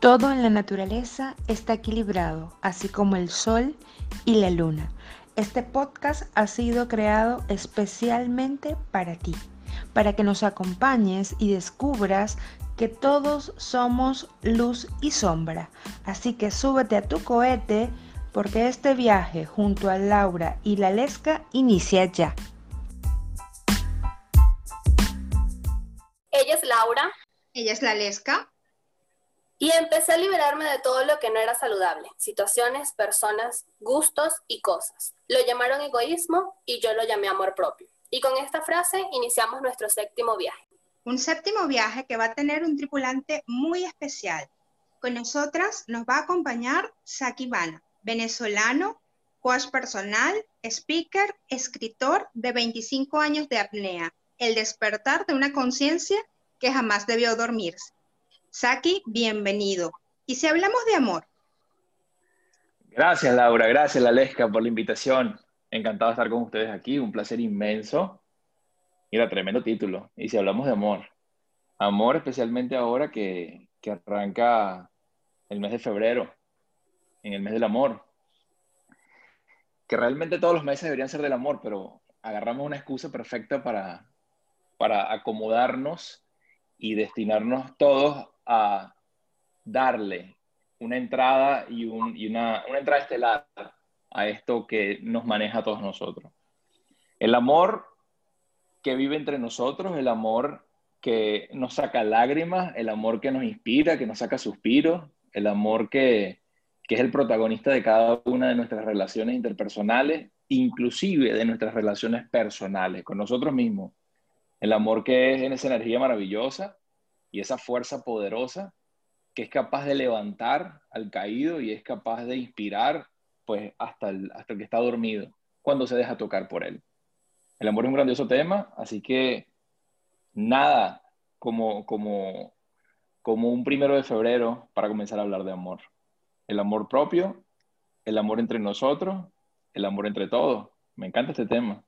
Todo en la naturaleza está equilibrado, así como el sol y la luna. Este podcast ha sido creado especialmente para ti, para que nos acompañes y descubras que todos somos luz y sombra. Así que súbete a tu cohete porque este viaje junto a Laura y la Lesca inicia ya. Ella es Laura. Ella es la Lesca. Y empecé a liberarme de todo lo que no era saludable, situaciones, personas, gustos y cosas. Lo llamaron egoísmo y yo lo llamé amor propio. Y con esta frase iniciamos nuestro séptimo viaje. Un séptimo viaje que va a tener un tripulante muy especial. Con nosotras nos va a acompañar Saki Vana, venezolano, coach personal, speaker, escritor de 25 años de apnea, el despertar de una conciencia que jamás debió dormirse. Saki, bienvenido. ¿Y si hablamos de amor? Gracias, Laura. Gracias, Lalesca, por la invitación. Encantado de estar con ustedes aquí. Un placer inmenso. Mira, tremendo título. Y si hablamos de amor. Amor especialmente ahora que, que arranca el mes de febrero, en el mes del amor. Que realmente todos los meses deberían ser del amor, pero agarramos una excusa perfecta para, para acomodarnos y destinarnos todos a darle una entrada y, una, entrada estelar a esto que nos maneja a todos nosotros. El amor que vive entre nosotros, el amor que nos saca lágrimas, el amor que nos inspira, que nos saca suspiros, el amor que, que es el protagonista de cada una de nuestras relaciones interpersonales, inclusive de nuestras relaciones personales con nosotros mismos. El amor que es en esa energía maravillosa y esa fuerza poderosa que es capaz de levantar al caído y es capaz de inspirar pues hasta el, hasta el que está dormido cuando se deja tocar por él. El amor es un grandioso tema, así que nada como, como, como un primero de febrero para comenzar a hablar de amor. El amor propio, el amor entre nosotros, el amor entre todos. Me encanta este tema.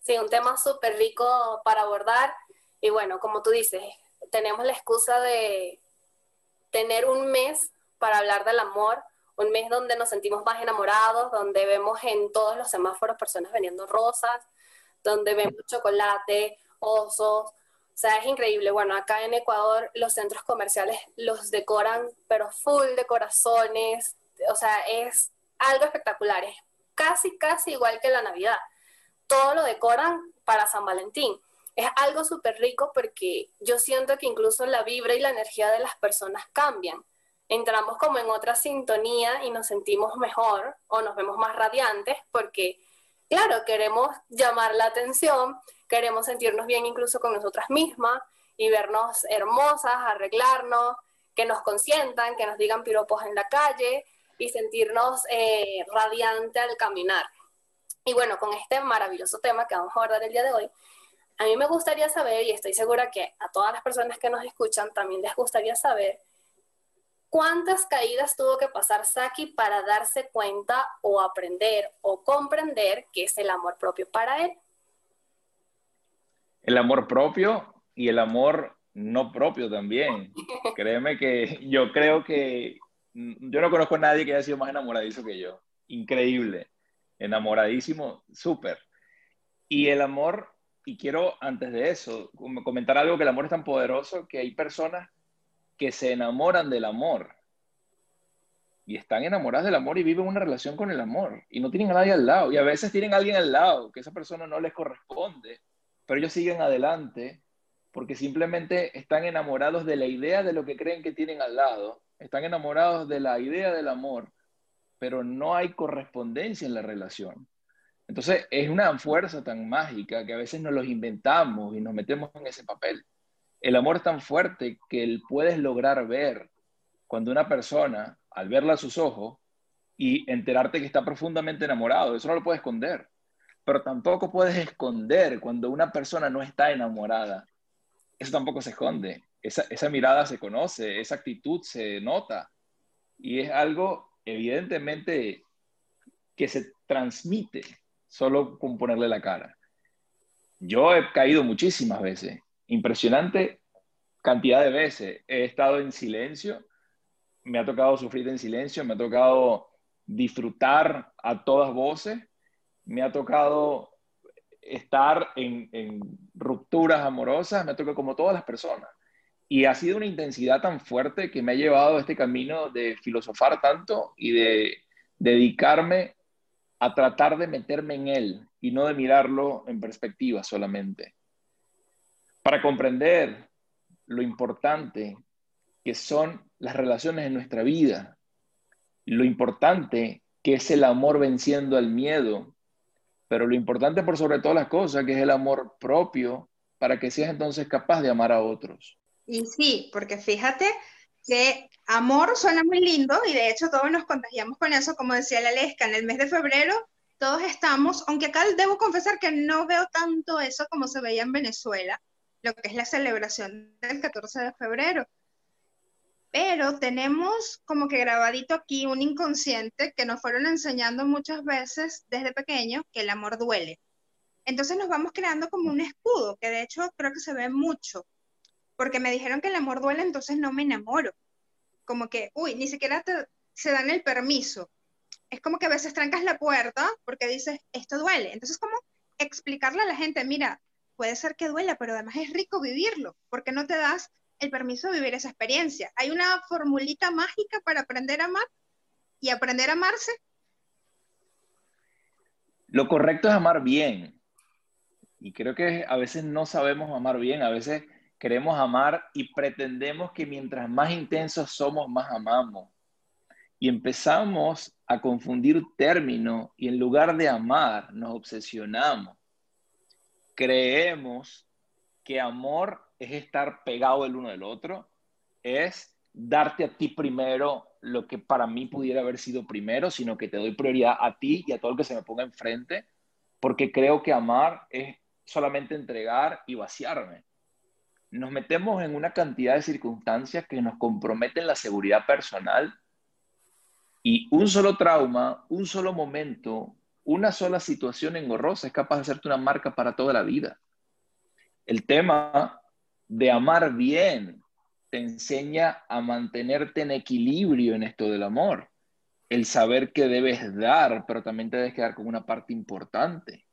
Sí, un tema súper rico para abordar. Y bueno, como tú dices, tenemos la excusa de tener un mes para hablar del amor, un mes donde nos sentimos más enamorados, donde vemos en todos los semáforos personas vendiendo rosas, donde vemos chocolate, osos. O sea, es increíble. Bueno, acá en Ecuador los centros comerciales los decoran, pero full de corazones. O sea, es algo espectacular. Es casi, casi igual que la Navidad. Todo lo decoran para San Valentín es algo súper rico porque yo siento que incluso la vibra y la energía de las personas cambian. Entramos como en otra sintonía y nos sentimos mejor o nos vemos más radiantes porque, claro, queremos llamar la atención, queremos sentirnos bien incluso con nosotras mismas y vernos hermosas, arreglarnos, que nos consientan, que nos digan piropos en la calle y sentirnos eh, radiante al caminar. Y bueno, con este maravilloso tema que vamos a abordar el día de hoy, a mí me gustaría saber, y estoy segura que a todas las personas que nos escuchan también les gustaría saber, ¿cuántas caídas tuvo que pasar Saki para darse cuenta o aprender o comprender qué es el amor propio para él? El amor propio y el amor no propio también. Créeme que yo creo que yo no conozco a nadie que haya sido más enamoradizo que yo. Increíble. Enamoradísimo, súper. Y el amor y quiero, antes de eso, comentar algo que el amor es tan poderoso que hay personas que se enamoran del amor. Y están enamoradas del amor y viven una relación con el amor. Y no tienen a nadie al lado. Y a veces tienen a alguien al lado que esa persona no les corresponde, pero ellos siguen adelante porque simplemente están enamorados de la idea de lo que creen que tienen al lado, están enamorados de la idea del amor, pero no hay correspondencia en la relación. Entonces, es una fuerza tan mágica que a veces nos los inventamos y nos metemos en ese papel. El amor es tan fuerte que él puedes lograr ver cuando una persona, al verla a sus ojos y enterarte que está profundamente enamorado, eso no lo puedes esconder. Pero tampoco puedes esconder cuando una persona no está enamorada. Eso tampoco se esconde. Esa, esa mirada se conoce, esa actitud se nota. Y es algo evidentemente que se transmite solo con ponerle la cara. Yo he caído muchísimas veces, impresionante cantidad de veces. He estado en silencio me ha tocado sufrir en silencio, me ha tocado disfrutar a todas voces, me ha tocado estar en, en rupturas amorosas, me ha tocado como todas las personas. Y ha sido una intensidad tan fuerte que me ha llevado a este camino de filosofar tanto y de dedicarme a tratar de meterme en él y no de mirarlo en perspectiva solamente. Para comprender lo importante que son las relaciones en nuestra vida, lo importante que es el amor venciendo al miedo, pero lo importante por sobre todas las cosas, que es el amor propio, para que seas entonces capaz de amar a otros. Y sí, porque fíjate que amor suena muy lindo y de hecho todos nos contagiamos con eso, como decía la Lesca, en el mes de febrero todos estamos, aunque acá debo confesar que no veo tanto eso como se veía en Venezuela, lo que es la celebración del 14 de febrero. Pero tenemos como que grabadito aquí un inconsciente que nos fueron enseñando muchas veces desde pequeños que el amor duele. Entonces nos vamos creando como un escudo, que de hecho creo que se ve mucho, porque me dijeron que el amor duele, entonces no me enamoro. Como que, uy, ni siquiera te, se dan el permiso es como que a veces trancas la puerta porque dices, esto duele. Entonces, como explicarle a la gente, mira, puede ser que duela, pero además es rico vivirlo, porque no te das el permiso de vivir esa experiencia. Hay una formulita mágica para aprender a amar y aprender a amarse. Lo correcto es amar bien. Y creo que a veces no sabemos amar bien, a veces queremos amar y pretendemos que mientras más intensos somos, más amamos y empezamos a confundir términos y en lugar de amar nos obsesionamos. Creemos que amor es estar pegado el uno del otro, es darte a ti primero lo que para mí pudiera haber sido primero, sino que te doy prioridad a ti y a todo el que se me ponga enfrente, porque creo que amar es solamente entregar y vaciarme. Nos metemos en una cantidad de circunstancias que nos comprometen la seguridad personal y un solo trauma, un solo momento, una sola situación engorrosa es capaz de hacerte una marca para toda la vida. El tema de amar bien te enseña a mantenerte en equilibrio en esto del amor. El saber que debes dar, pero también te debes quedar con una parte importante.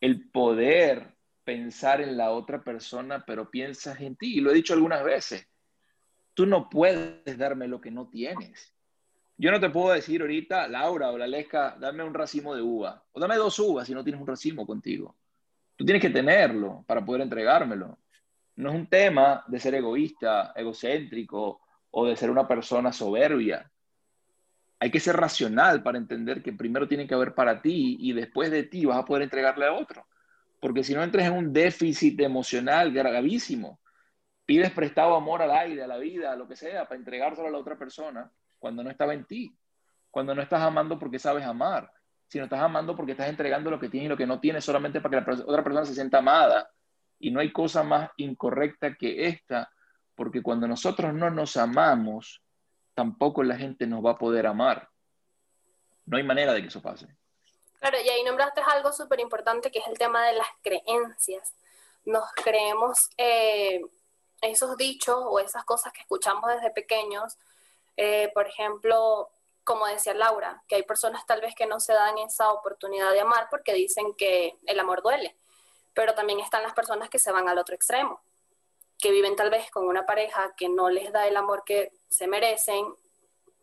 El poder pensar en la otra persona, pero piensas en ti. Y lo he dicho algunas veces. Tú no puedes darme lo que no tienes. Yo no te puedo decir ahorita, Laura o la Lesca, dame un racimo de uva. O dame dos uvas si no tienes un racimo contigo. Tú tienes que tenerlo para poder entregármelo. No es un tema de ser egoísta, egocéntrico o de ser una persona soberbia. Hay que ser racional para entender que primero tiene que haber para ti y después de ti vas a poder entregarle a otro. Porque si no entres en un déficit emocional gravísimo, pides prestado amor al aire, a la vida, a lo que sea, para entregárselo a la otra persona, cuando no estaba en ti, cuando no estás amando porque sabes amar, sino estás amando porque estás entregando lo que tienes y lo que no tienes solamente para que la otra persona se sienta amada. Y no hay cosa más incorrecta que esta, porque cuando nosotros no nos amamos, tampoco la gente nos va a poder amar. No hay manera de que eso pase. Claro, y ahí nombraste algo súper importante que es el tema de las creencias. Nos creemos eh, esos dichos o esas cosas que escuchamos desde pequeños eh, por ejemplo, como decía Laura, que hay personas tal vez que no se dan esa oportunidad de amar porque dicen que el amor duele, pero también están las personas que se van al otro extremo, que viven tal vez con una pareja que no les da el amor que se merecen,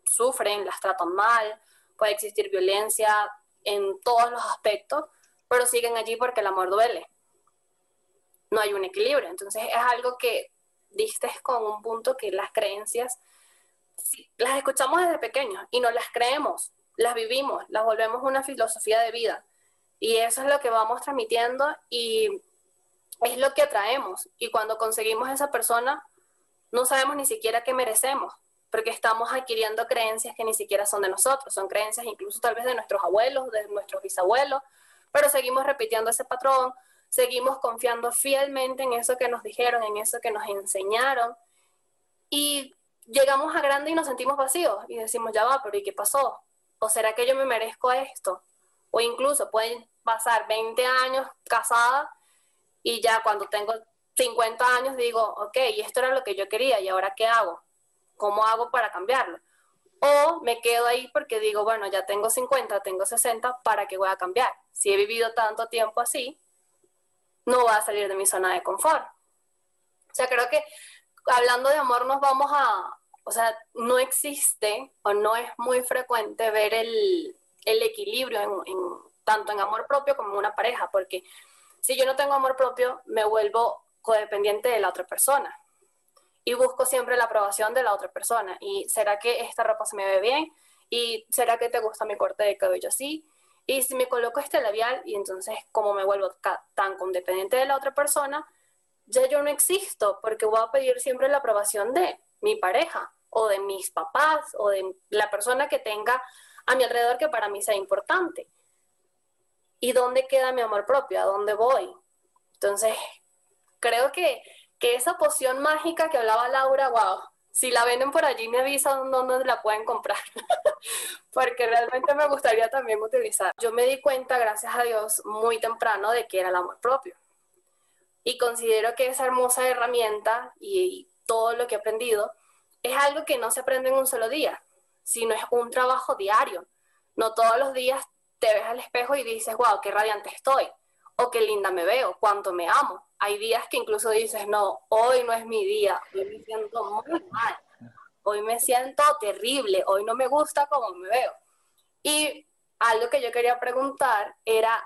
sufren, las tratan mal, puede existir violencia en todos los aspectos, pero siguen allí porque el amor duele. No hay un equilibrio. Entonces es algo que diste con un punto que las creencias las escuchamos desde pequeños y no las creemos, las vivimos, las volvemos una filosofía de vida. Y eso es lo que vamos transmitiendo y es lo que atraemos. Y cuando conseguimos esa persona, no sabemos ni siquiera qué merecemos, porque estamos adquiriendo creencias que ni siquiera son de nosotros, son creencias incluso tal vez de nuestros abuelos, de nuestros bisabuelos, pero seguimos repitiendo ese patrón, seguimos confiando fielmente en eso que nos dijeron, en eso que nos enseñaron. Y llegamos a grande y nos sentimos vacíos y decimos, ya va, pero ¿y qué pasó? ¿O será que yo me merezco esto? O incluso pueden pasar 20 años casada y ya cuando tengo 50 años digo, ok, y esto era lo que yo quería y ahora qué hago? ¿Cómo hago para cambiarlo? O me quedo ahí porque digo, bueno, ya tengo 50, tengo 60, ¿para qué voy a cambiar? Si he vivido tanto tiempo así, no voy a salir de mi zona de confort. O sea, creo que hablando de amor nos vamos a, o sea, no existe o no es muy frecuente ver el, el equilibrio en, tanto en amor propio como en una pareja, porque si yo no tengo amor propio, me vuelvo codependiente de la otra persona y busco siempre la aprobación de la otra persona. ¿Y será que esta ropa se me ve bien? ¿Y será que te gusta mi corte de cabello así? Y si me coloco este labial y entonces como me vuelvo tan condependiente de la otra persona, ya yo no existo porque voy a pedir siempre la aprobación de mi pareja o de mis papás o de la persona que tenga a mi alrededor que para mí sea importante. ¿Y dónde queda mi amor propio? ¿A dónde voy? Entonces, creo que que esa poción mágica que hablaba Laura, wow, si la venden por allí me avisan dónde la pueden comprar, porque realmente me gustaría también utilizar. Yo me di cuenta, gracias a Dios, muy temprano de que era el amor propio. Y considero que esa hermosa herramienta y, todo lo que he aprendido es algo que no se aprende en un solo día, sino es un trabajo diario. No todos los días te ves al espejo y dices, wow, qué radiante estoy, o qué linda me veo, cuánto me amo hay días que incluso dices, no, hoy no es mi día, hoy me siento muy mal, hoy me siento terrible, hoy no me gusta como me veo. Y algo que yo quería preguntar era,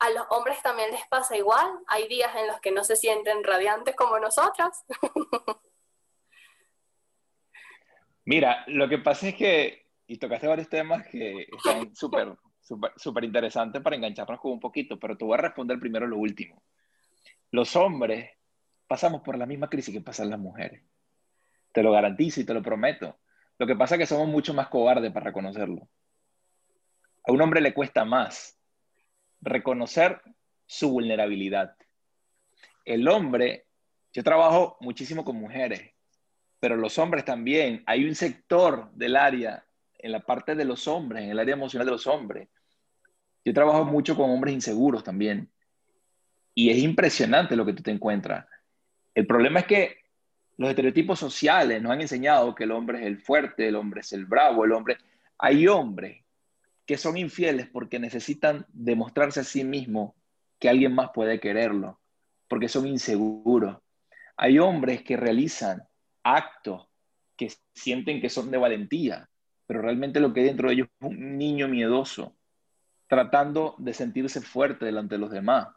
¿a los hombres también les pasa igual? ¿Hay días en los que no se sienten radiantes como nosotras? Mira, lo que pasa es que, y tocaste varios temas que están súper, súper interesantes para engancharnos con un poquito, pero te voy a responder primero lo último los hombres pasamos por la misma crisis que pasan las mujeres. Te lo garantizo y te lo prometo. Lo que pasa es que somos mucho más cobardes para reconocerlo. A un hombre le cuesta más reconocer su vulnerabilidad. El hombre, yo trabajo muchísimo con mujeres, pero los hombres también. Hay un sector del área, en la parte de los hombres, en el área emocional de los hombres. Yo trabajo mucho con hombres inseguros también. Y es impresionante lo que tú te encuentras. El problema es que los estereotipos sociales nos han enseñado que el hombre es el fuerte, el hombre es el bravo, el hombre... Hay hombres que son infieles porque necesitan demostrarse a sí mismos que alguien más puede quererlo, porque son inseguros. Hay hombres que realizan actos que sienten que son de valentía, pero realmente lo que hay dentro de ellos es un niño miedoso, tratando de sentirse fuerte delante de los demás.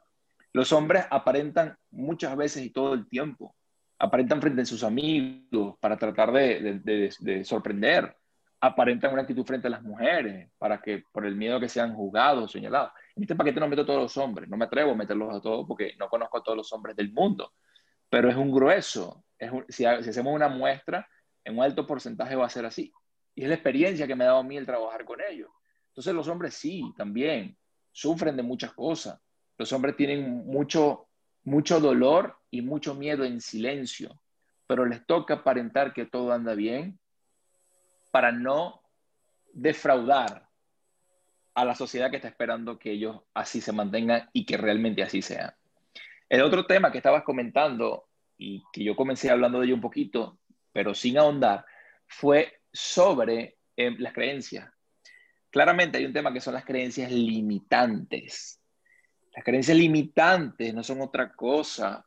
Los hombres aparentan muchas veces y todo el tiempo, aparentan frente a sus amigos para tratar de, sorprender, aparentan una actitud frente a las mujeres para que por el miedo que sean juzgados, señalados. En este paquete no meto a todos los hombres, no me atrevo a meterlos a todos porque no conozco a todos los hombres del mundo, pero es un grueso. si, hacemos una muestra, en un alto porcentaje va a ser así. Y es la experiencia que me ha dado a mí el trabajar con ellos. Entonces los hombres sí, también, sufren de muchas cosas los hombres tienen mucho, mucho dolor y mucho miedo en silencio, pero les toca aparentar que todo anda bien para no defraudar a la sociedad que está esperando que ellos así se mantengan y que realmente así sea. El otro tema que estabas comentando y que yo comencé hablando de ello un poquito, pero sin ahondar, fue sobre eh, las creencias. Claramente hay un tema que son las creencias limitantes. Las creencias limitantes no son otra cosa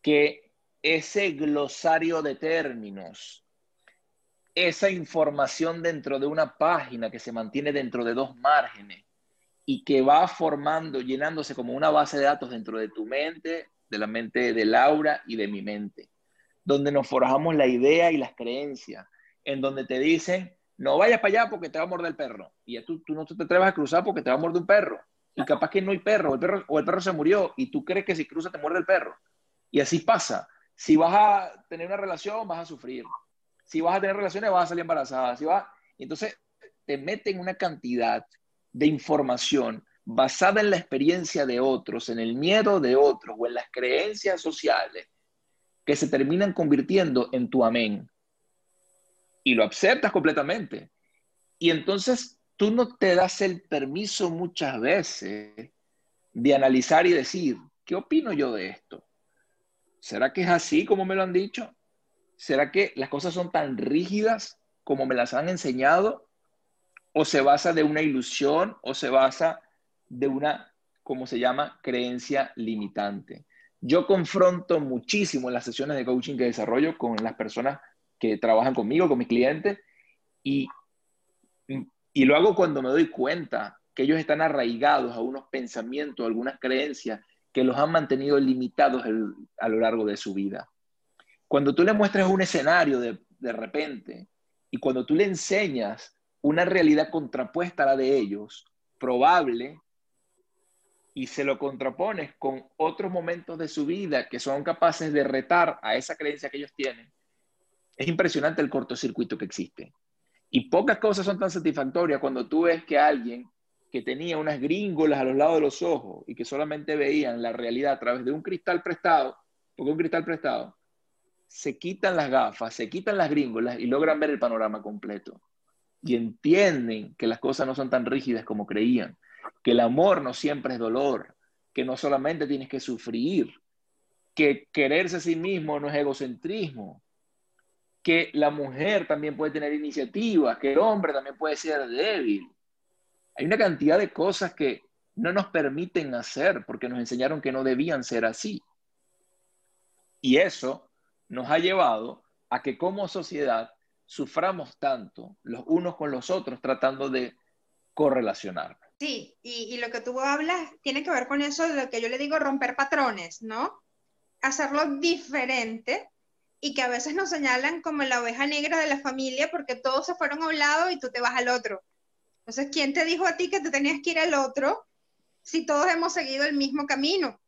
que ese glosario de términos, esa información dentro de una página que se mantiene dentro de dos márgenes y que va formando, llenándose como una base de datos dentro de tu mente, de la mente de Laura y de mi mente, donde nos forjamos la idea y las creencias, en donde te dicen, no vayas para allá porque te va a morder el perro, y tú, tú no te atreves a cruzar porque te va a morder un perro, y capaz que no hay perro el perro, o el perro se murió y tú crees que si cruza te muerde el perro. Y así pasa. Si vas a tener una relación, vas a sufrir. Si vas a tener relaciones, vas a salir embarazada. Si vas... Entonces, te meten una cantidad de información basada en la experiencia de otros, en el miedo de otros o en las creencias sociales que se terminan convirtiendo en tu amén. Y lo aceptas completamente. Y entonces tú no te das el permiso muchas veces de analizar y decir, ¿qué opino yo de esto? ¿Será que es así como me lo han dicho? ¿Será que las cosas son tan rígidas como me las han enseñado? ¿O se basa de una ilusión o se basa de una, como se llama, creencia limitante? Yo confronto muchísimo en las sesiones de coaching que desarrollo con las personas que trabajan conmigo, con mis clientes, y, y lo hago cuando me doy cuenta que ellos están arraigados a unos pensamientos, a algunas creencias que los han mantenido limitados a lo largo de su vida. Cuando tú le muestras un escenario de, de repente y cuando tú le enseñas una realidad contrapuesta a la de ellos, probable, y se lo contrapones con otros momentos de su vida que son capaces de retar a esa creencia que ellos tienen, es impresionante el cortocircuito que existe. Y pocas cosas son tan satisfactorias cuando tú ves que alguien que tenía unas gringolas a los lados de los ojos y que solamente veían la realidad a través de un cristal prestado, porque un cristal prestado, se quitan las gafas, se quitan las gringolas y logran ver el panorama completo. Y entienden que las cosas no son tan rígidas como creían, que el amor no siempre es dolor, que no solamente tienes que sufrir, que quererse a sí mismo no es egocentrismo, que la mujer también puede tener iniciativas, que el hombre también puede ser débil. Hay una cantidad de cosas que no nos permiten hacer porque nos enseñaron que no debían ser así. Y eso nos ha llevado a que como sociedad suframos tanto los unos con los otros tratando de correlacionar. Sí, y, y, lo que tú hablas tiene que ver con eso de lo que yo le digo romper patrones, ¿no? Hacerlo diferente y que a veces nos señalan como la oveja negra de la familia porque todos se fueron a un lado y tú te vas al otro. Entonces, ¿quién te dijo a ti que te tenías que ir al otro si todos hemos seguido el mismo camino?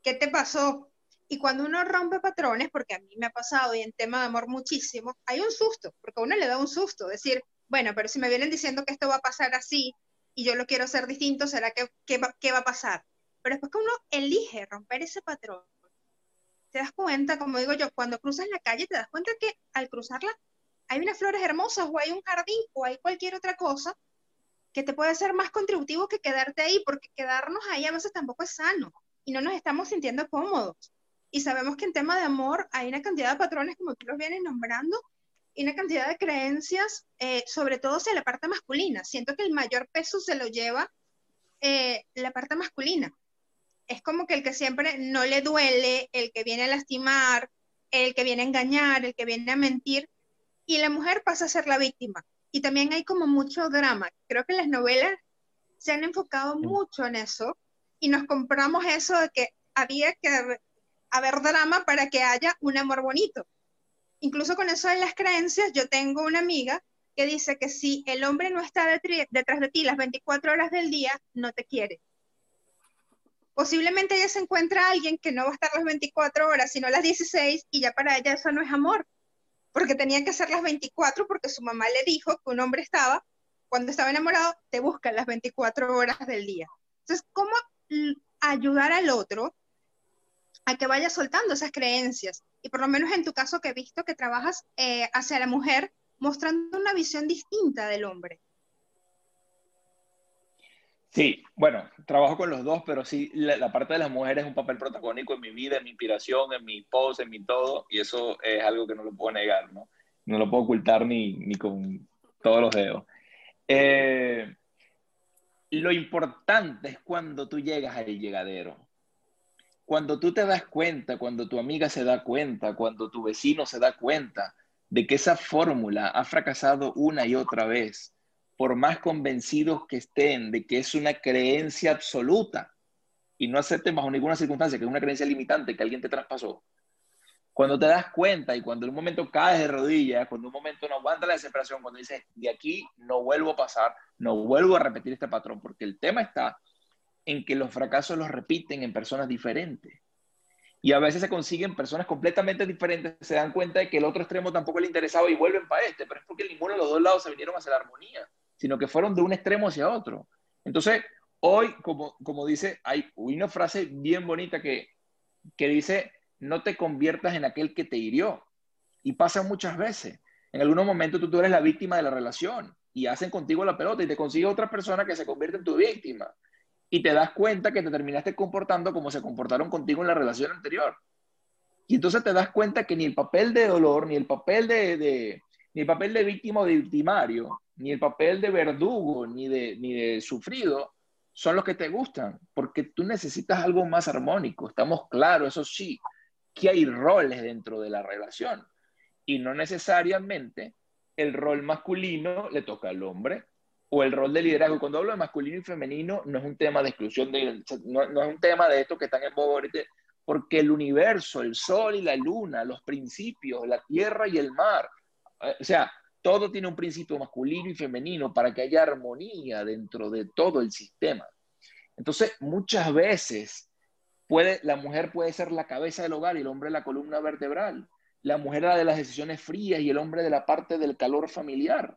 ¿Qué te pasó? Y cuando uno rompe patrones, porque a mí me ha pasado y en tema de amor muchísimo, hay un susto, porque a uno le da un susto, decir, bueno, pero si me vienen diciendo que esto va a pasar así y yo lo quiero hacer distinto, ¿será que va, qué va a pasar? Pero después que uno elige romper ese patrón, te das cuenta, como digo yo, cuando cruzas la calle, te das cuenta que al cruzarla hay unas flores hermosas o hay un jardín o hay cualquier otra cosa que te puede ser más contributivo que quedarte ahí, porque quedarnos ahí a veces tampoco es sano y no nos estamos sintiendo cómodos. Y sabemos que en tema de amor hay una cantidad de patrones, como tú los vienes nombrando, y una cantidad de creencias, eh, sobre todo hacia la parte masculina. Siento que el mayor peso se lo lleva eh, la parte masculina. Es como que el que siempre no le duele, el que viene a lastimar, el que viene a engañar, el que viene a mentir, y la mujer pasa a ser la víctima y también hay como mucho drama. Creo que las novelas se han enfocado mucho en eso y nos compramos eso de que había que haber drama para que haya un amor bonito. Incluso con eso de las creencias, yo tengo una amiga que dice que si el hombre no está detrás de ti las 24 horas del día, no te quiere. Posiblemente ella se encuentra a alguien que no va a estar las 24 horas, sino las 16, y ya para ella eso no es amor porque tenía que ser las 24 porque su mamá le dijo que un hombre estaba, cuando estaba enamorado, te busca las 24 horas del día. Entonces, ¿cómo ayudar al otro a que vaya soltando esas creencias? Y por lo menos en tu caso que he visto que trabajas eh, hacia la mujer, mostrando una visión distinta del hombre. Sí, bueno, trabajo con los dos, pero sí, la, parte de las mujeres es un papel protagónico en mi vida, en mi inspiración, en mi post, en mi todo, y eso es algo que no lo puedo negar, ¿no? No lo puedo ocultar ni, ni con todos los dedos. Eh, lo importante es cuando tú llegas al llegadero. Cuando tú te das cuenta, cuando tu amiga se da cuenta, cuando tu vecino se da cuenta de que esa fórmula ha fracasado una y otra vez, por más convencidos que estén de que es una creencia absoluta y no acepten bajo ninguna circunstancia que es una creencia limitante que alguien te traspasó, cuando te das cuenta y cuando en un momento caes de rodillas, cuando en un momento no aguanta la desesperación, cuando dices, de aquí no vuelvo a pasar, no vuelvo a repetir este patrón, porque el tema está en que los fracasos los repiten en personas diferentes. Y a veces se consiguen personas completamente diferentes, se dan cuenta de que el otro extremo tampoco le interesaba y vuelven para este, pero es porque ninguno de los dos lados se vinieron hacia la armonía sino que fueron de un extremo hacia otro. Entonces, hoy, como, como dice, hay una frase bien bonita que, que dice, no te conviertas en aquel que te hirió. Y pasa muchas veces. En algunos momentos tú, tú eres la víctima de la relación y hacen contigo la pelota y te consigue otra persona que se convierte en tu víctima. Y te das cuenta que te terminaste comportando como se comportaron contigo en la relación anterior. Y entonces te das cuenta que ni el papel de dolor, ni el papel de, ni el papel de víctima o de victimario, ni el papel de verdugo, ni de, ni de sufrido, son los que te gustan, porque tú necesitas algo más armónico. Estamos claros, eso sí, que hay roles dentro de la relación. Y no necesariamente el rol masculino le toca al hombre o el rol de liderazgo. Cuando hablo de masculino y femenino, no es un tema de exclusión, de, no, es un tema de esto que están en bobo porque el universo, el sol y la luna, los principios, la tierra y el mar, o sea, todo tiene un principio masculino y femenino para que haya armonía dentro de todo el sistema. Entonces, muchas veces puede, la mujer puede ser la cabeza del hogar y el hombre la columna vertebral. La mujer la de las decisiones frías y el hombre de la parte del calor familiar.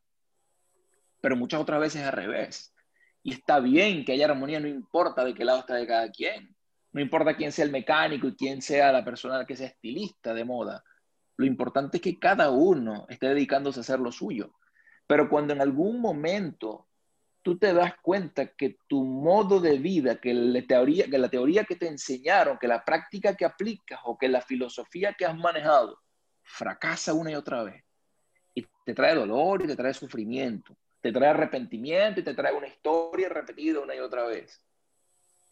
Pero muchas otras veces al revés. Y está bien que haya armonía, no importa de qué lado está de cada quien. No importa quién sea el mecánico y quién sea la persona que sea estilista de moda. Lo importante es que cada uno esté dedicándose a hacer lo suyo. Pero cuando en algún momento tú te das cuenta que tu modo de vida, que la teoría que, te enseñaron, que la práctica que aplicas o que la filosofía que has manejado fracasa una y otra vez y te trae dolor y te trae sufrimiento, te trae arrepentimiento y te trae una historia repetida una y otra vez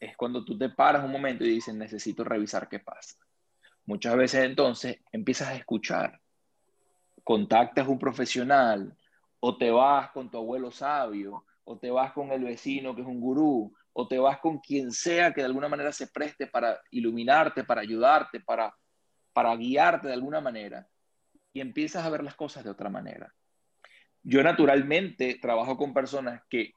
es cuando tú te paras un momento y dices, necesito revisar qué pasa. Muchas veces entonces empiezas a escuchar, contactas un profesional o te vas con tu abuelo sabio o te vas con el vecino que es un gurú o te vas con quien sea que de alguna manera se preste para iluminarte, para ayudarte, para, para guiarte de alguna manera y empiezas a ver las cosas de otra manera. Yo naturalmente trabajo con personas que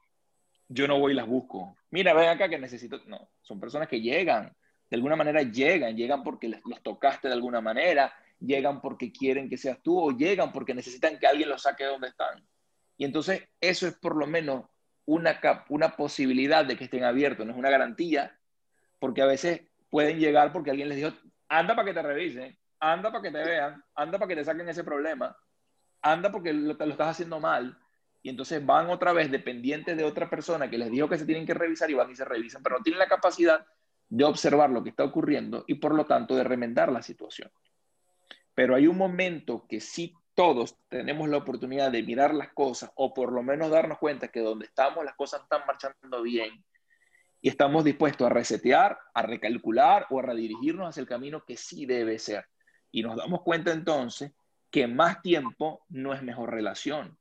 yo no voy y las busco. Mira, ven acá que necesito. No, son personas que llegan, de alguna manera llegan, llegan porque los tocaste de alguna manera, llegan porque quieren que seas tú o llegan porque necesitan que alguien los saque de donde están. Y entonces eso es por lo menos una, una posibilidad de que estén abiertos, no es una garantía, porque a veces pueden llegar porque alguien les dijo, anda para que te revisen, anda para que te vean, anda para que te saquen ese problema, anda porque lo, te lo estás haciendo mal y entonces van otra vez dependientes de otra persona que les dijo que se tienen que revisar y van y se revisan, pero no tienen la capacidad de observar lo que está ocurriendo y por lo tanto de remendar la situación. Pero hay un momento que sí todos tenemos la oportunidad de mirar las cosas o por lo menos darnos cuenta que donde estamos las cosas están marchando bien y estamos dispuestos a resetear, a recalcular o a redirigirnos hacia el camino que sí debe ser. Y nos damos cuenta entonces que más tiempo no es mejor relación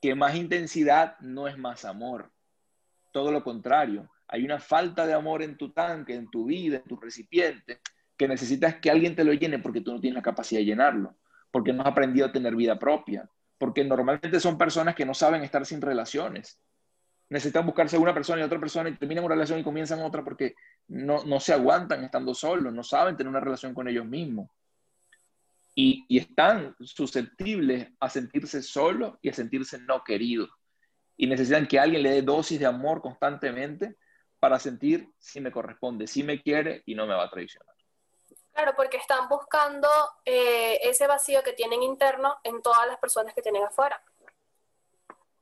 que más intensidad no es más amor. Todo lo contrario, hay una falta de amor en tu tanque, en tu vida, en tu recipiente, que necesitas que alguien te lo llene porque tú no tienes la capacidad de llenarlo, porque no has aprendido a tener vida propia, porque normalmente son personas que no saben estar sin relaciones. Necesitan buscarse una persona y otra persona y terminan una relación y comienzan otra porque no, no se aguantan estando solos, no saben tener una relación con ellos mismos y, están susceptibles a sentirse solos y a sentirse no queridos. Y necesitan que alguien le dé dosis de amor constantemente para sentir si me corresponde, si me quiere y no me va a traicionar. Claro, porque están buscando eh, ese vacío que tienen interno en todas las personas que tienen afuera.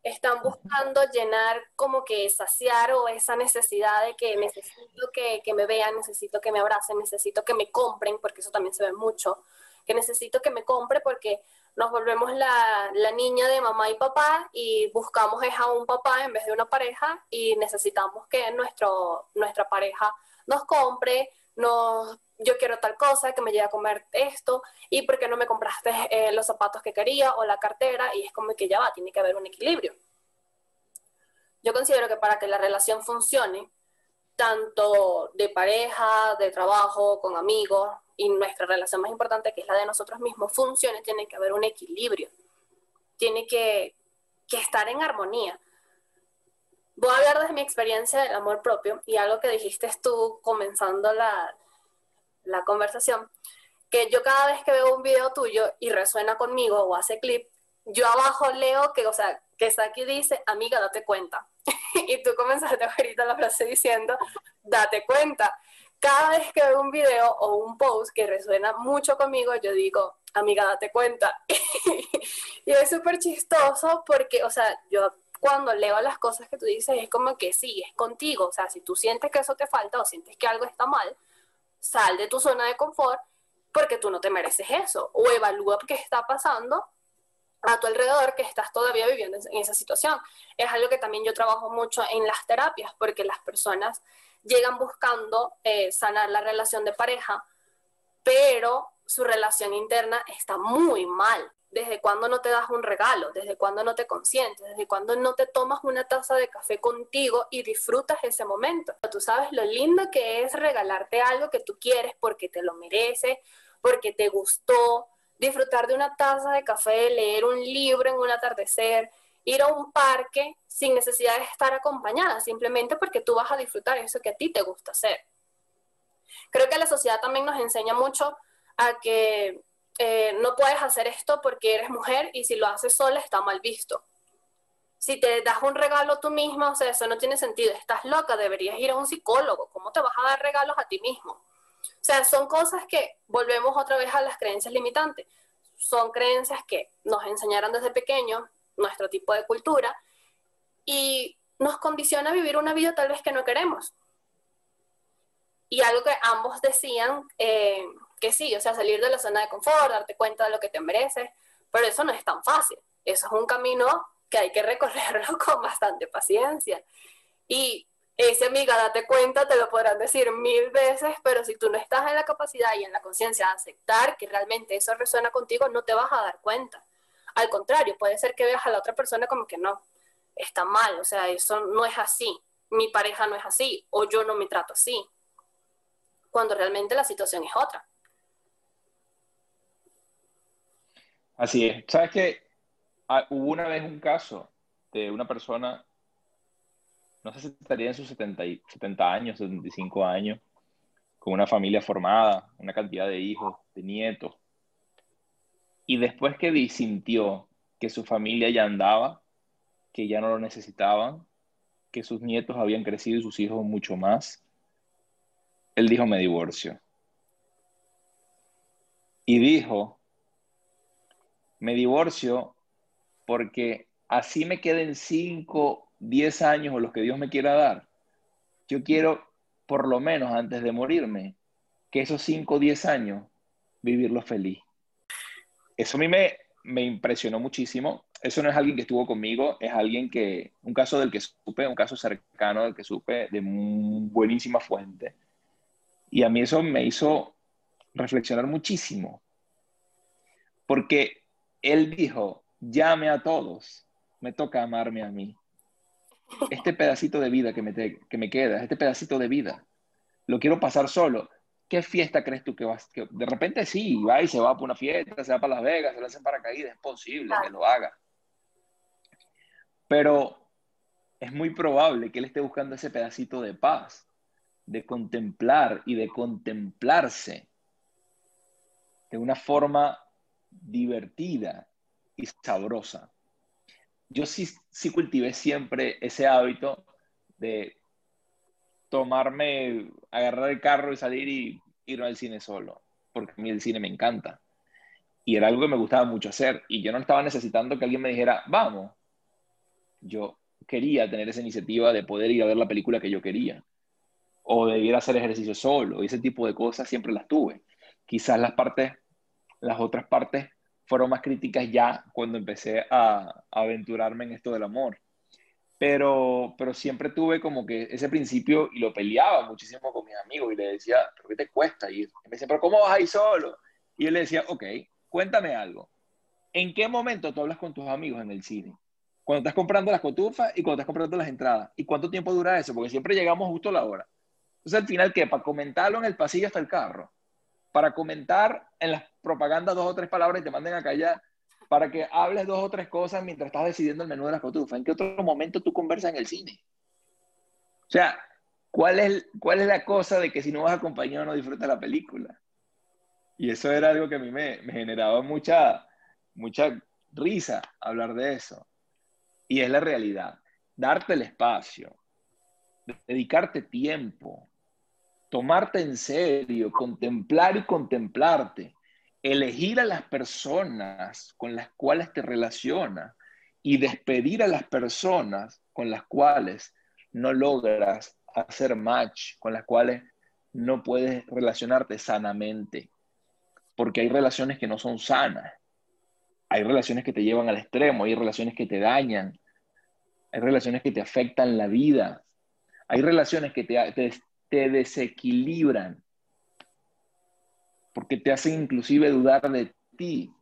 Están buscando llenar como que saciar o esa necesidad de que necesito que, que me vean, necesito que me abracen, necesito que me compren, porque eso también se ve mucho que necesito que me compre porque nos volvemos la, niña de mamá y papá y buscamos es a un papá en vez de una pareja y necesitamos que nuestro, nuestra pareja nos compre, nos, yo quiero tal cosa, que me lleve a comer esto y por qué no me compraste eh, los zapatos que quería o la cartera y es como que ya va, tiene que haber un equilibrio. Yo considero que para que la relación funcione, tanto de pareja, de trabajo, con amigos, y nuestra relación más importante, que es la de nosotros mismos, funcione, tiene que haber un equilibrio, tiene que, estar en armonía. Voy a hablar desde mi experiencia del amor propio y algo que dijiste tú comenzando la, la conversación, que yo cada vez que veo un video tuyo y resuena conmigo o hace clip, yo abajo leo que, o sea, que Saki dice, amiga, date cuenta. Y tú comenzaste ahorita la frase diciendo, date cuenta cada vez que veo un video o un post que resuena mucho conmigo, yo digo, amiga, date cuenta. y es súper chistoso porque, o sea, yo cuando leo las cosas que tú dices es como que sí, es contigo. O sea, si tú sientes que eso te falta o sientes que algo está mal, sal de tu zona de confort porque tú no te mereces eso. O evalúa qué está pasando a tu alrededor que estás todavía viviendo en esa situación. Es algo que también yo trabajo mucho en las terapias, porque las personas llegan buscando eh, sanar la relación de pareja, pero su relación interna está muy mal. ¿Desde cuándo no te das un regalo? ¿Desde cuándo no te consientes? ¿Desde cuándo no te tomas una taza de café contigo y disfrutas ese momento? Tú sabes lo lindo que es regalarte algo que tú quieres porque te lo mereces, porque te gustó, disfrutar de una taza de café, leer un libro en un atardecer, ir a un parque sin necesidad de estar acompañada, simplemente porque tú vas a disfrutar eso que a ti te gusta hacer. Creo que la sociedad también nos enseña mucho a que eh, no puedes hacer esto porque eres mujer y si lo haces sola está mal visto. Si te das un regalo tú misma, o sea, eso no tiene sentido, estás loca, deberías ir a un psicólogo, ¿cómo te vas a dar regalos a ti mismo? O sea, son cosas que volvemos otra vez a las creencias limitantes. Son creencias que nos enseñaron desde pequeños, nuestro tipo de cultura, y nos condiciona a vivir una vida tal vez que no queremos. Y algo que ambos decían, eh, que sí, o sea, salir de la zona de confort, darte cuenta de lo que te mereces, pero eso no es tan fácil. Eso es un camino que hay que recorrerlo con bastante paciencia. Y ese amiga, date cuenta, te lo podrán decir mil veces, pero si tú no estás en la capacidad y en la conciencia de aceptar que realmente eso resuena contigo, no te vas a dar cuenta. Al contrario, puede ser que veas a la otra persona como que no, está mal, o sea, eso no es así, mi pareja no es así, o yo no me trato así, cuando realmente la situación es otra. Así es. ¿Sabes que ah, hubo una vez un caso de una persona no sé si estaría en sus 70, 70 años, 75 años, con una familia formada, una cantidad de hijos, de nietos. Y después que disintió que su familia ya andaba, que ya no lo necesitaban, que sus nietos habían crecido y sus hijos mucho más, él dijo, me divorcio. Y dijo, me divorcio porque así me queden cinco 10 años o los que Dios me quiera dar, yo quiero, por lo menos antes de morirme, que esos 5 o 10 años, vivirlos feliz. Eso a mí me, me impresionó muchísimo. Eso no es alguien que estuvo conmigo, es alguien que, un caso del que supe, un caso cercano del que supe de buenísima fuente. Y a mí eso me hizo reflexionar muchísimo. Porque él dijo, llame a todos, me toca amarme a mí este pedacito de vida que me, que me queda, este pedacito de vida, lo quiero pasar solo. ¿Qué fiesta crees tú que vas? Que de repente sí, va se va para una fiesta, se va para Las Vegas, se lanza en paracaídas, es posible que lo haga. Pero es muy probable que él esté buscando ese pedacito de paz, de contemplar y de contemplarse de una forma divertida y sabrosa yo sí, sí cultivé siempre ese hábito de tomarme, agarrar el carro y salir y ir al cine solo, porque a mí el cine me encanta. Y era algo que me gustaba mucho hacer. Y yo no estaba necesitando que alguien me dijera, vamos. Yo quería tener esa iniciativa de poder ir a ver la película que yo quería. O de ir a hacer ejercicio solo. Y ese tipo de cosas siempre las tuve. Quizás las partes, las otras partes fueron más críticas ya cuando empecé a, aventurarme en esto del amor. Pero, pero siempre tuve como que ese principio y lo peleaba muchísimo con mis amigos y le decía, ¿pero qué te cuesta? Y me decía, ¿pero cómo vas ahí solo? Y yo le decía, ok, cuéntame algo. ¿En qué momento tú hablas con tus amigos en el cine? Cuando estás comprando las cotufas y cuando estás comprando las entradas. ¿Y cuánto tiempo dura eso? Porque siempre llegamos justo a la hora. Entonces, al final, ¿qué? Para comentarlo en el pasillo hasta el carro para comentar en las propagandas dos o tres palabras y te manden a callar, para que hables dos o tres cosas mientras estás decidiendo el menú de las cotufas. ¿En qué otro momento tú conversas en el cine? O sea, ¿cuál es, cuál es la cosa de que si no vas acompañado no disfrutas la película? Y eso era algo que a mí me, me generaba mucha, mucha risa hablar de eso. Y es la realidad. Darte el espacio, dedicarte tiempo, tomarte en serio, contemplar y contemplarte, elegir a las personas con las cuales te relacionas y despedir a las personas con las cuales no logras hacer match, con las cuales no puedes relacionarte sanamente. porque hay relaciones que no son sanas. Hay relaciones que te llevan al extremo, hay relaciones que te dañan, hay relaciones que te afectan la vida, hay relaciones que te, te, desequilibran, porque te hacen inclusive dudar de ti.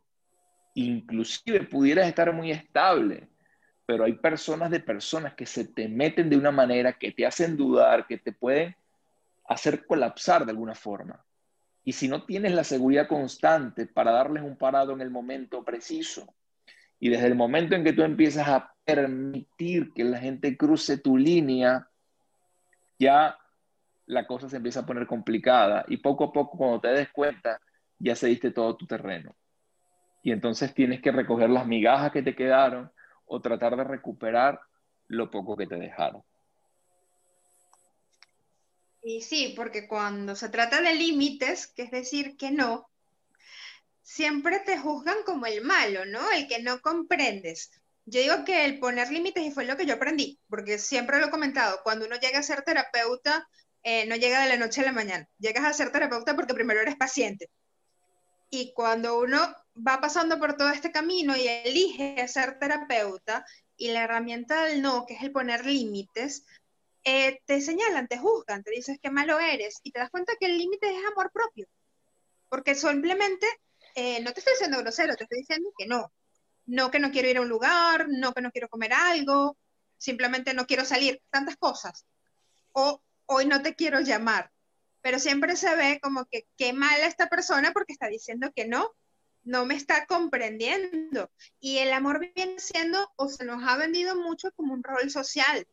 Inclusive pudieras estar muy estable, pero hay personas de personas que se te meten de una manera que te hacen dudar, que te pueden hacer colapsar de alguna forma. Y si no tienes la seguridad constante para darles un parado en el momento preciso, y desde el momento en que tú empiezas a permitir que la gente cruce tu línea, ya la cosa se empieza a poner complicada y poco a poco cuando te des cuenta, ya se diste todo tu terreno. Y entonces tienes que recoger las migajas que te quedaron o tratar de recuperar lo poco que te dejaron. Y sí, porque cuando se trata de límites, que es decir que no, siempre te juzgan como el malo, ¿no? El que no comprendes. Yo digo que el poner límites, y fue lo que yo aprendí, porque siempre lo he comentado, cuando uno llega a ser terapeuta, eh, no llega de la noche a la mañana, llegas a ser terapeuta porque primero eres paciente. Y cuando uno va pasando por todo este camino y elige ser terapeuta, y la herramienta del no, que es el poner límites, eh, te señalan, te juzgan, te dices que malo eres y te das cuenta que el límite es amor propio. Porque simplemente, eh, no te estoy diciendo grosero, te estoy diciendo que no. No que no quiero ir a un lugar, no que no quiero comer algo, simplemente no quiero salir, tantas cosas. O hoy no te quiero llamar. Pero siempre se ve como que qué mala esta persona porque está diciendo que no, no me está comprendiendo. Y el amor viene siendo, o se nos ha vendido mucho como un rol social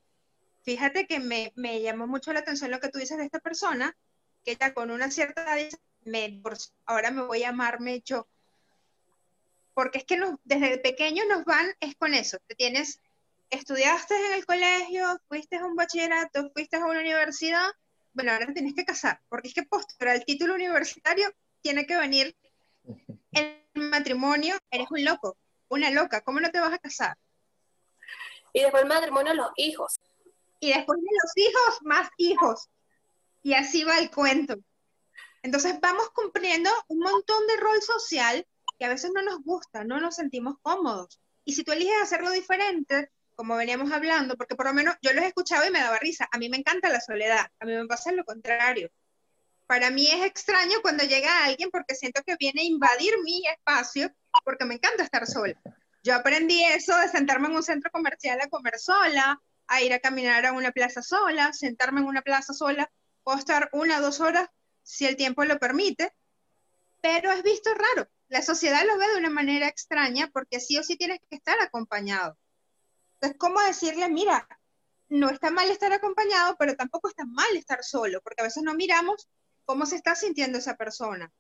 fíjate que me, me, llamó mucho la atención lo que tú dices de esta persona, que ya con una cierta edad ahora me voy a amarme yo. Porque es que desde pequeño nos van, es con eso, te tienes, estudiaste en el colegio, fuiste a un bachillerato, fuiste a una universidad, bueno, ahora te tienes que casar, porque es que para el título universitario tiene que venir el matrimonio, eres un loco, una loca, ¿cómo no te vas a casar? Y después el matrimonio, los hijos y después de los hijos, más hijos. Y así va el cuento. Entonces vamos cumpliendo un montón de rol social que a veces no nos gusta, no nos sentimos cómodos. Y si tú eliges hacerlo diferente, como veníamos hablando, porque por lo menos yo los he escuchado y me daba risa, a mí me encanta la soledad, a mí me pasa lo contrario. Para mí es extraño cuando llega alguien porque siento que viene a invadir mi espacio porque me encanta estar sola. Yo aprendí eso de sentarme en un centro comercial a comer sola, a ir a caminar a una plaza sola, sentarme en una plaza sola, puedo estar una o dos horas si el tiempo lo permite, pero es visto raro. La sociedad lo ve de una manera extraña porque sí o sí tienes que estar acompañado. Entonces, ¿cómo decirle, mira, no está mal estar acompañado, pero tampoco está mal estar solo? Porque a veces no miramos cómo se está sintiendo esa persona.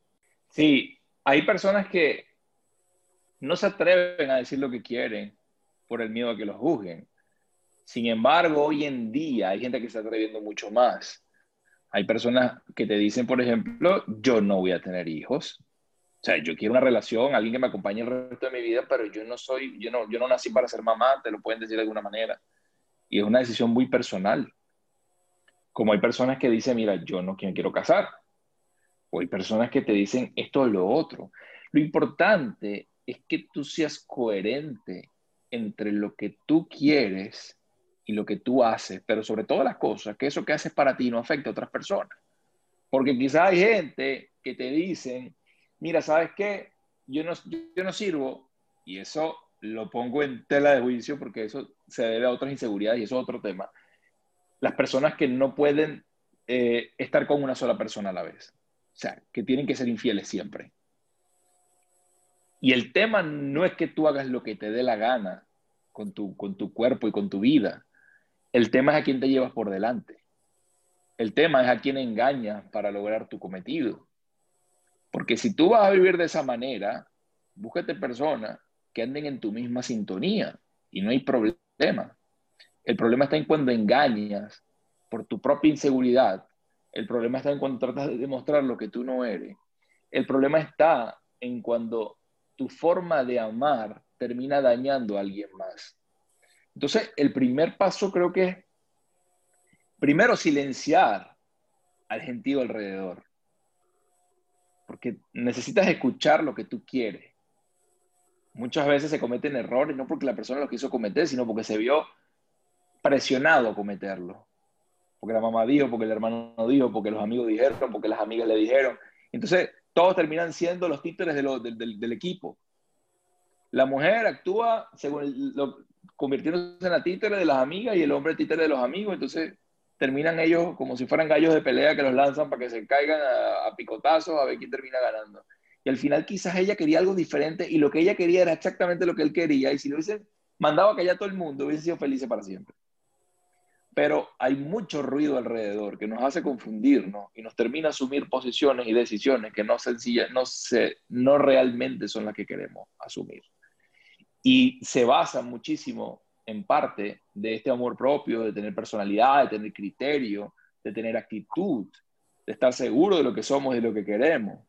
Sí, hay personas que no se atreven a decir lo que quieren por el miedo a que los juzguen. Sin embargo, hoy en día hay gente que está atreviendo mucho más. Hay personas que te dicen, por ejemplo, yo no voy a tener hijos. O sea, yo quiero una relación, alguien que me acompañe el resto de mi vida, pero yo no soy, yo no, yo no nací para ser mamá, te lo pueden decir de alguna manera. Y es una decisión muy personal. Como hay personas que dicen, mira, yo no quiero casar. O hay personas que te dicen esto o lo otro. Lo importante es que tú seas coherente entre lo que tú quieres y lo que tú haces, pero sobre todas las cosas, que eso que haces para ti no afecta a otras personas. Porque quizás hay gente que te dicen, mira, ¿sabes qué? Yo no, yo no sirvo, y eso lo pongo en tela de juicio porque eso se debe a otras inseguridades y eso es otro tema. Las personas que no pueden eh, estar con una sola persona a la vez. O sea, que tienen que ser infieles siempre. Y el tema no es que tú hagas lo que te dé la gana con tu, con tu cuerpo y con tu vida. El tema es a quién te llevas por delante. El tema es a quién engañas para lograr tu cometido. Porque si tú vas a vivir de esa manera, búscate personas que anden en tu misma sintonía y no hay problema. El problema está en cuando engañas por tu propia inseguridad. El problema está en cuando tratas de demostrar lo que tú no eres. El problema está en cuando tu forma de amar termina dañando a alguien más. Entonces, el primer paso creo que es, primero, silenciar al gentío alrededor. Porque necesitas escuchar lo que tú quieres. Muchas veces se cometen errores, no porque la persona lo quiso cometer, sino porque se vio presionado a cometerlo. Porque la mamá dijo, porque el hermano dijo, porque los amigos dijeron, porque las amigas le dijeron. Entonces, todos terminan siendo los títeres del, equipo. La mujer actúa según lo, convirtiéndose en la títere de las amigas y el hombre títere de los amigos. Entonces, terminan ellos como si fueran gallos de pelea que los lanzan para que se caigan a, picotazos a ver quién termina ganando. Y al final quizás ella quería algo diferente y lo que ella quería era exactamente lo que él quería y si lo hubiesen mandado a callar a todo el mundo hubiesen sido felices para siempre. Pero hay mucho ruido alrededor que nos hace confundirnos y nos termina asumir posiciones y decisiones que no sencillas, no, se, no realmente son las que queremos asumir. Y se basa muchísimo en parte de este amor propio, de tener personalidad, de tener criterio, de tener actitud, de estar seguro de lo que somos y de lo que queremos,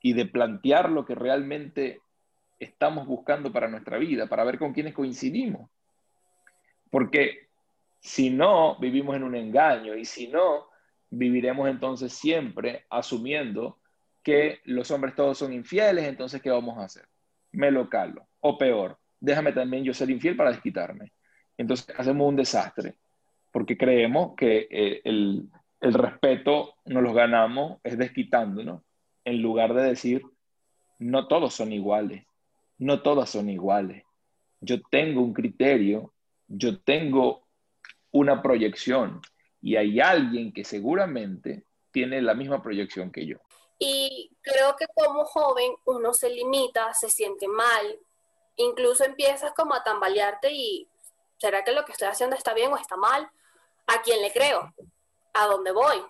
y de plantear lo que realmente estamos buscando para nuestra vida, para ver con quiénes coincidimos. Porque si no, vivimos en un engaño, y si no, viviremos entonces siempre asumiendo que los hombres todos son infieles, entonces ¿qué vamos a hacer? Me lo calo. O peor, déjame también yo ser infiel para desquitarme. Entonces hacemos un desastre, porque creemos que eh, el, el, respeto nos lo ganamos es desquitándonos, en lugar de decir, no todos son iguales, no todas son iguales. Yo tengo un criterio, yo tengo una proyección y hay alguien que seguramente tiene la misma proyección que yo. Y creo que como joven uno se limita, se siente mal, incluso empiezas como a tambalearte y ¿será que lo que estoy haciendo está bien o está mal? ¿A quién le creo? ¿A dónde voy?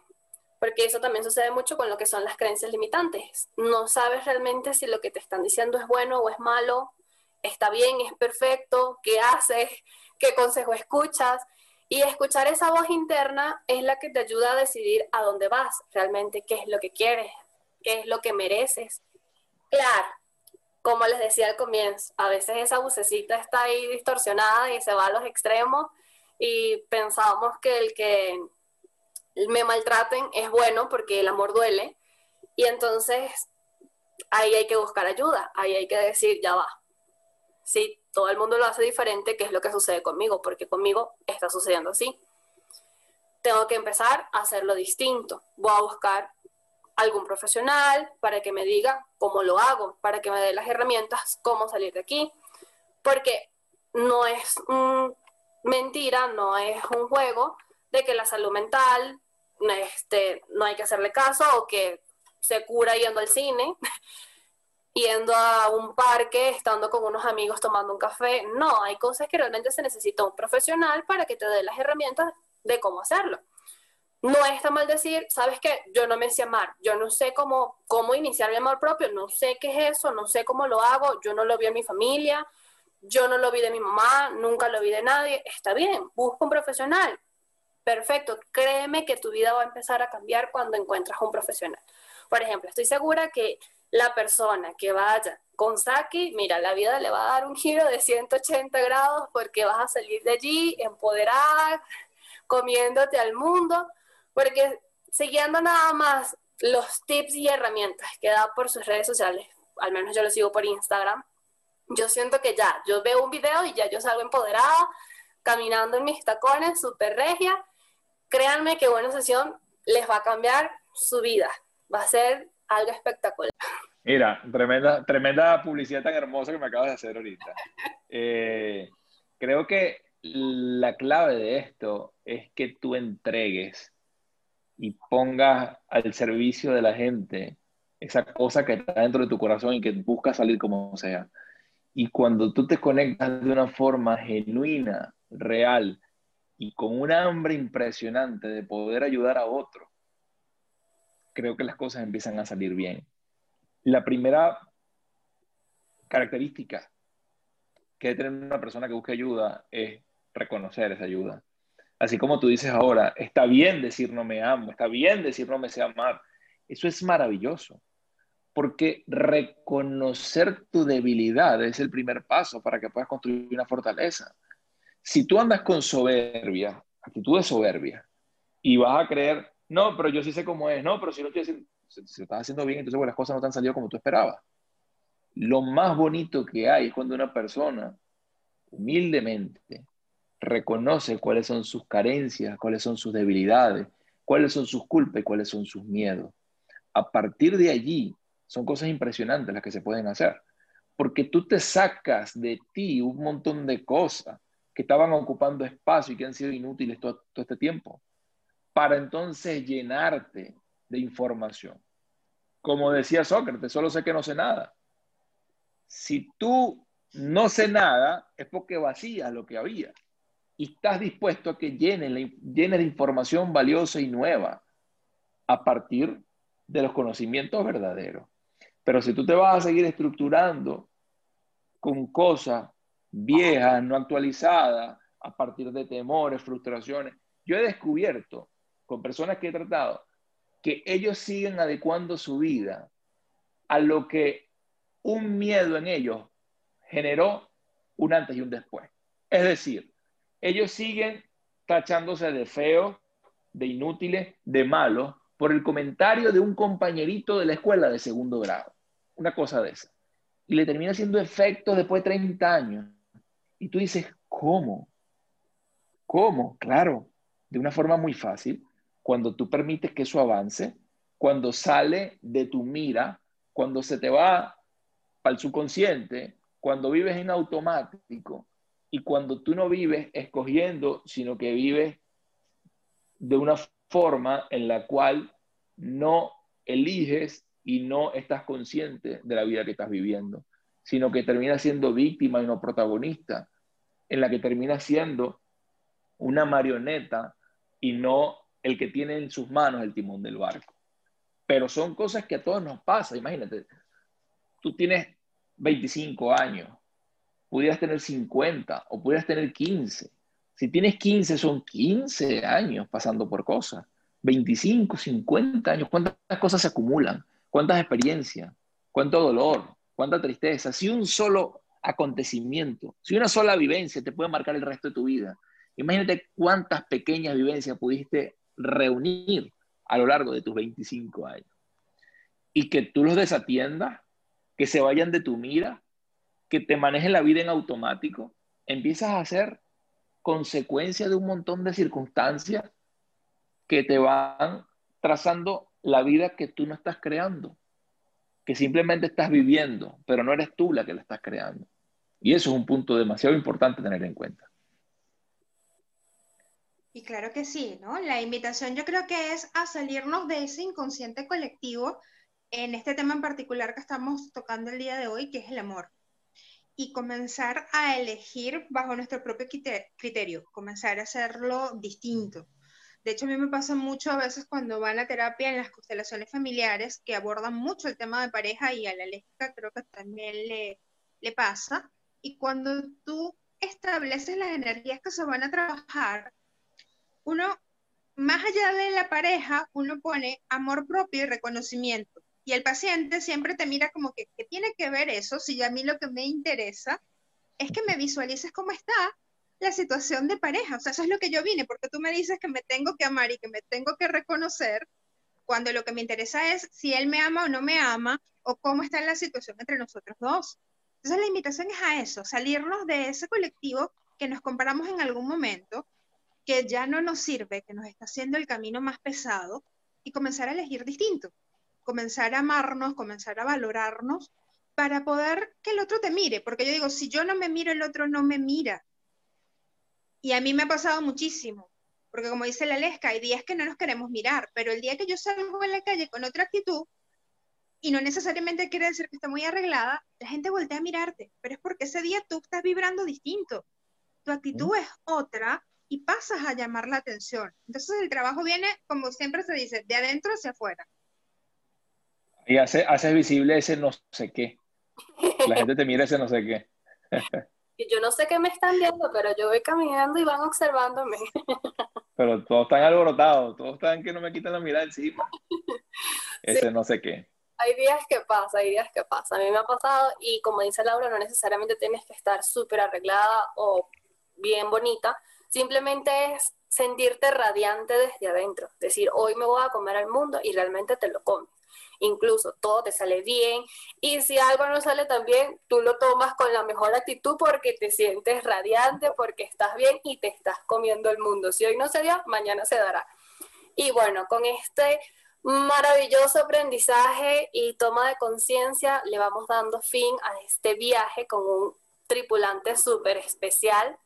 Porque eso también sucede mucho con lo que son las creencias limitantes. No sabes realmente si lo que te están diciendo es bueno o es malo, está bien, es perfecto, qué haces, qué consejo escuchas. Y escuchar esa voz interna es la que te ayuda a decidir a dónde vas, realmente qué es lo que quieres, qué es lo que mereces. Claro, como les decía al comienzo, a veces esa bucecita está ahí distorsionada y se va a los extremos y pensábamos que el que me maltraten es bueno porque el amor duele y entonces ahí hay que buscar ayuda, ahí hay que decir, ya va. Si todo el mundo lo hace diferente, ¿qué es lo que sucede conmigo? Porque conmigo está sucediendo así. Tengo que empezar a hacerlo distinto. Voy a buscar algún profesional para que me diga cómo lo hago, para que me dé las herramientas, cómo salir de aquí. Porque no es mentira, no es un juego de que la salud mental este, no hay que hacerle caso o que se cura yendo al cine, yendo a un parque, estando con unos amigos tomando un café. No, hay cosas que realmente se necesita un profesional para que te dé las herramientas de cómo hacerlo no está mal decir, sabes que yo no me sé amar, yo no sé cómo, cómo iniciar mi amor propio, no sé qué es eso, no sé cómo lo hago, yo no lo vi en mi familia, yo no lo vi de mi mamá, nunca lo vi de nadie, está bien, busca un profesional, perfecto, créeme que tu vida va a empezar a cambiar cuando encuentras un profesional. Por ejemplo, estoy segura que la persona que vaya con Saki, mira, la vida le va a dar un giro de 180 grados porque vas a salir de allí empoderada, comiéndote al mundo porque siguiendo nada más los tips y herramientas que da por sus redes sociales, al menos yo lo sigo por Instagram, yo siento que ya, yo veo un video y ya yo salgo empoderada, caminando en mis tacones, súper regia. Créanme que buena sesión les va a cambiar su vida. Va a ser algo espectacular. Mira, tremenda, tremenda publicidad tan hermosa que me acabas de hacer ahorita. Eh, creo que la clave de esto es que tú entregues y pongas al servicio de la gente esa cosa que está dentro de tu corazón y que busca salir como sea. Y cuando tú te conectas de una forma genuina, real y con un hambre impresionante de poder ayudar a otro, creo que las cosas empiezan a salir bien. La primera característica que debe tener una persona que busque ayuda es reconocer esa ayuda. Así como tú dices ahora, está bien decir no me amo, está bien decir no me sé amar. Eso es maravilloso, porque reconocer tu debilidad es el primer paso para que puedas construir una fortaleza. Si tú andas con soberbia, actitud de soberbia, y vas a creer, no, pero yo sí sé cómo es, no, pero si no estoy se, se estás haciendo bien, entonces pues, las cosas no te han salido como tú esperabas. Lo más bonito que hay es cuando una persona humildemente reconoce cuáles son sus carencias, cuáles son sus debilidades, cuáles son sus culpas y cuáles son sus miedos. A partir de allí, son cosas impresionantes las que se pueden hacer, porque tú te sacas de ti un montón de cosas que estaban ocupando espacio y que han sido inútiles todo, todo este tiempo, para entonces llenarte de información. Como decía Sócrates, solo sé que no sé nada. Si tú no sé nada, es porque vacías lo que había y estás dispuesto a que llene, llene de información valiosa y nueva a partir de los conocimientos verdaderos. Pero si tú te vas a seguir estructurando con cosas viejas, no actualizadas, a partir de temores, frustraciones, yo he descubierto con personas que he tratado que ellos siguen adecuando su vida a lo que un miedo en ellos generó un antes y un después. Es decir, ellos siguen tachándose de feos, de inútiles, de malos, por el comentario de un compañerito de la escuela de segundo grado. Una cosa de esa. Y le termina haciendo efecto después de 30 años. Y tú dices, ¿cómo? ¿Cómo? Claro, de una forma muy fácil. Cuando tú permites que eso avance, cuando sale de tu mira, cuando se te va al subconsciente, cuando vives en automático, y cuando tú no vives escogiendo, sino que vives de una forma en la cual no eliges y no estás consciente de la vida que estás viviendo, sino que terminas siendo víctima y no protagonista, en la que terminas siendo una marioneta y no el que tiene en sus manos el timón del barco. Pero son cosas que a todos nos pasa. Imagínate, tú tienes 25 años, pudieras tener 50 o pudieras tener 15. Si tienes 15, son 15 años pasando por cosas. 25, 50 años, ¿cuántas cosas se acumulan? ¿Cuántas experiencias? ¿Cuánto dolor? ¿Cuánta tristeza? Si un solo acontecimiento, si una sola vivencia te puede marcar el resto de tu vida, imagínate cuántas pequeñas vivencias pudiste reunir a lo largo de tus 25 años. Y que tú los desatiendas, que se vayan de tu mira, que te maneje la vida en automático, empiezas a ser consecuencia de un montón de circunstancias que te van trazando la vida que tú no estás creando, que simplemente estás viviendo, pero no eres tú la que la estás creando. Y eso es un punto demasiado importante tener en cuenta. Y claro que sí, ¿no? La invitación yo creo que es a salirnos de ese inconsciente colectivo en este tema en particular que estamos tocando el día de hoy, que es el amor y comenzar a elegir bajo nuestro propio criterio, comenzar a hacerlo distinto. De hecho, a mí me pasa mucho a veces cuando van a terapia en las constelaciones familiares que abordan mucho el tema de pareja y a la lésbica creo que también le, le pasa. Y cuando tú estableces las energías que se van a trabajar, uno, más allá de la pareja, uno pone amor propio y reconocimiento. Y el paciente siempre te mira como que, ¿qué tiene que ver eso? Si a mí lo que me interesa es que me visualices cómo está la situación de pareja. O sea, eso es lo que yo vine, porque tú me dices que me tengo que amar y que me tengo que reconocer, cuando lo que me interesa es si él me ama o no me ama, o cómo está la situación entre nosotros dos. Entonces la invitación es a eso, salirnos de ese colectivo que nos comparamos en algún momento, que ya no nos sirve, que nos está haciendo el camino más pesado, y comenzar a elegir distinto comenzar a amarnos, comenzar a valorarnos para poder que el otro te mire, porque yo digo, si yo no me miro, el otro no me mira. Y a mí me ha pasado muchísimo, porque como dice la Lesca, hay días que no nos queremos mirar, pero el día que yo salgo en la calle con otra actitud, y no necesariamente quiere decir que esté muy arreglada, la gente voltea a mirarte, pero es porque ese día tú estás vibrando distinto. Tu actitud es otra y pasas a llamar la atención. Entonces el trabajo viene, como siempre se dice, de adentro hacia afuera. Y hace, haces visible ese no sé qué. La gente te mira ese no sé qué. Y yo no sé qué me están viendo, pero yo voy caminando y van observándome. Pero todos están alborotados, todos están que no me quitan la mirada encima. Ese no sé qué. Hay días que pasa, hay días que pasa. A mí me ha pasado y como dice Laura, no necesariamente tienes que estar súper arreglada o bien bonita. Simplemente es sentirte radiante desde adentro. Decir, hoy me voy a comer al mundo y realmente te lo comes incluso todo te sale bien y si algo no sale tan bien, tú lo tomas con la mejor actitud porque te sientes radiante, porque estás bien y te estás comiendo el mundo. Si hoy no se dio, mañana se dará. Y bueno, con este maravilloso aprendizaje y toma de conciencia le vamos dando fin a este viaje con un tripulante súper especial.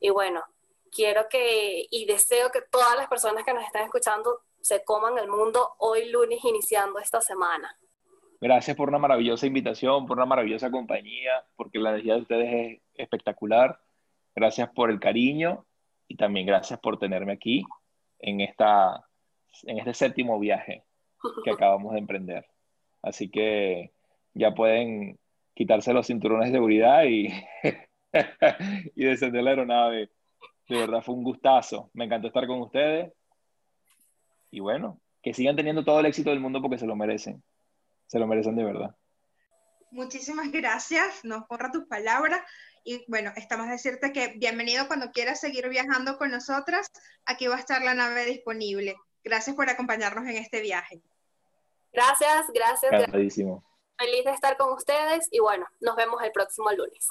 Y bueno, quiero que y deseo que todas las personas que nos están escuchando se coman el mundo hoy lunes iniciando esta semana. Gracias por una maravillosa invitación, por una maravillosa compañía, porque la energía de ustedes es espectacular. Gracias por el cariño y también gracias por tenerme aquí en, esta, en este séptimo viaje que acabamos de emprender. Así que ya pueden quitarse los cinturones de seguridad y, y descender la aeronave. De verdad fue un gustazo. Me encantó estar con ustedes. Y bueno, que sigan teniendo todo el éxito del mundo porque se lo merecen. Se lo merecen de verdad. Muchísimas gracias. Nos honra tus palabras. Y bueno, estamos a decirte que bienvenido cuando quieras seguir viajando con nosotras. Aquí va a estar la nave disponible. Gracias por acompañarnos en este viaje. Gracias, gracias. Encantadísimo. Feliz de estar con ustedes y bueno, nos vemos el próximo lunes.